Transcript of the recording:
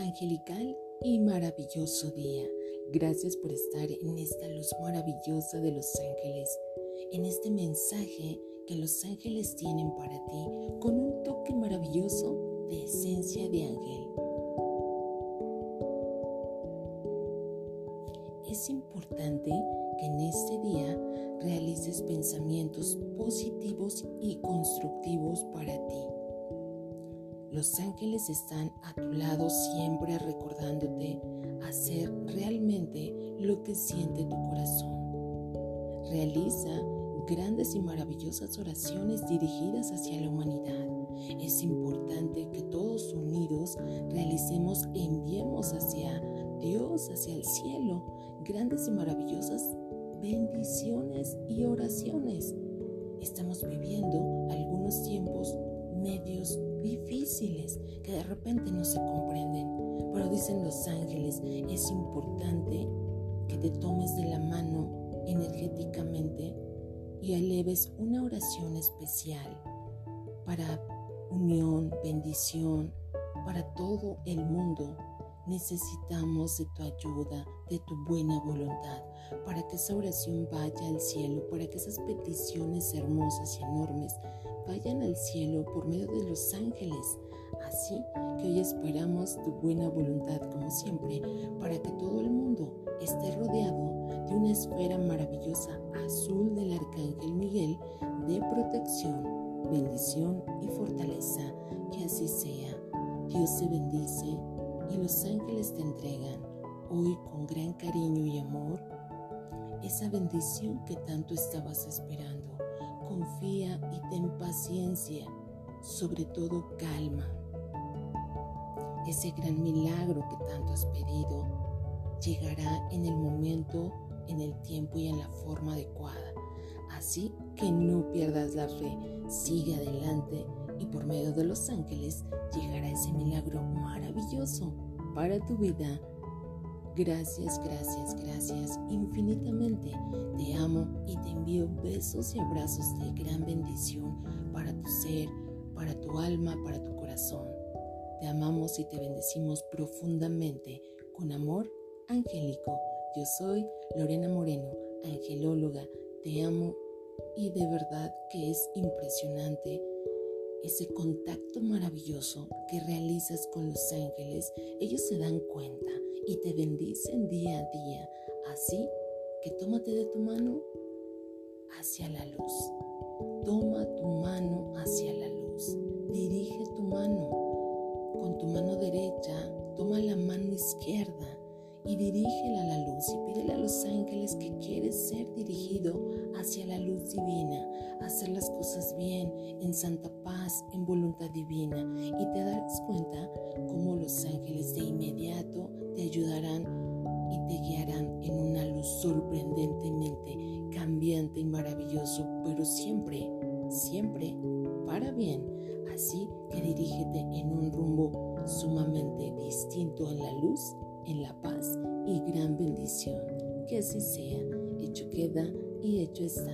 angelical y maravilloso día. Gracias por estar en esta luz maravillosa de los ángeles, en este mensaje que los ángeles tienen para ti con un toque maravilloso de esencia de ángel. Es importante que en este día realices pensamientos positivos y constructivos para ti los ángeles están a tu lado siempre recordándote hacer realmente lo que siente tu corazón. Realiza grandes y maravillosas oraciones dirigidas hacia la humanidad. Es importante que todos unidos realicemos e enviemos hacia Dios, hacia el cielo, grandes y maravillosas bendiciones y oraciones. Estamos viviendo algunos tiempos medios difíciles que de repente no se comprenden. Pero dicen los ángeles, es importante que te tomes de la mano energéticamente y eleves una oración especial para unión, bendición, para todo el mundo. Necesitamos de tu ayuda, de tu buena voluntad, para que esa oración vaya al cielo, para que esas peticiones hermosas y enormes vayan al cielo por medio de los ángeles. Así que hoy esperamos tu buena voluntad, como siempre, para que todo el mundo esté rodeado de una esfera maravillosa azul del Arcángel Miguel de protección, bendición y fortaleza. Que así sea. Dios te bendice y los ángeles te entregan hoy con gran cariño y amor esa bendición que tanto estabas esperando confía y ten paciencia, sobre todo calma. Ese gran milagro que tanto has pedido llegará en el momento, en el tiempo y en la forma adecuada. Así que no pierdas la fe, sigue adelante y por medio de los ángeles llegará ese milagro maravilloso para tu vida Gracias, gracias, gracias infinitamente. Te amo y te envío besos y abrazos de gran bendición para tu ser, para tu alma, para tu corazón. Te amamos y te bendecimos profundamente con amor angélico. Yo soy Lorena Moreno, angelóloga. Te amo y de verdad que es impresionante ese contacto maravilloso que realizas con los ángeles. Ellos se dan cuenta y te bendicen día a día. Así que tómate de tu mano hacia la luz. Toma tu mano hacia la luz. Dirige tu mano. Con tu mano derecha, toma la mano izquierda y dirígela a la luz y pídele a los ángeles que quieres ser dirigido hacia la luz divina, hacer las cosas bien, en santa paz, en voluntad divina y te darás cuenta cómo los ángeles de inmediato te ayudarán y te guiarán en una luz sorprendentemente cambiante y maravilloso, pero siempre, siempre para bien. Así que dirígete en un rumbo sumamente distinto en la luz en la paz y gran bendición. Que así sea, hecho queda y hecho está.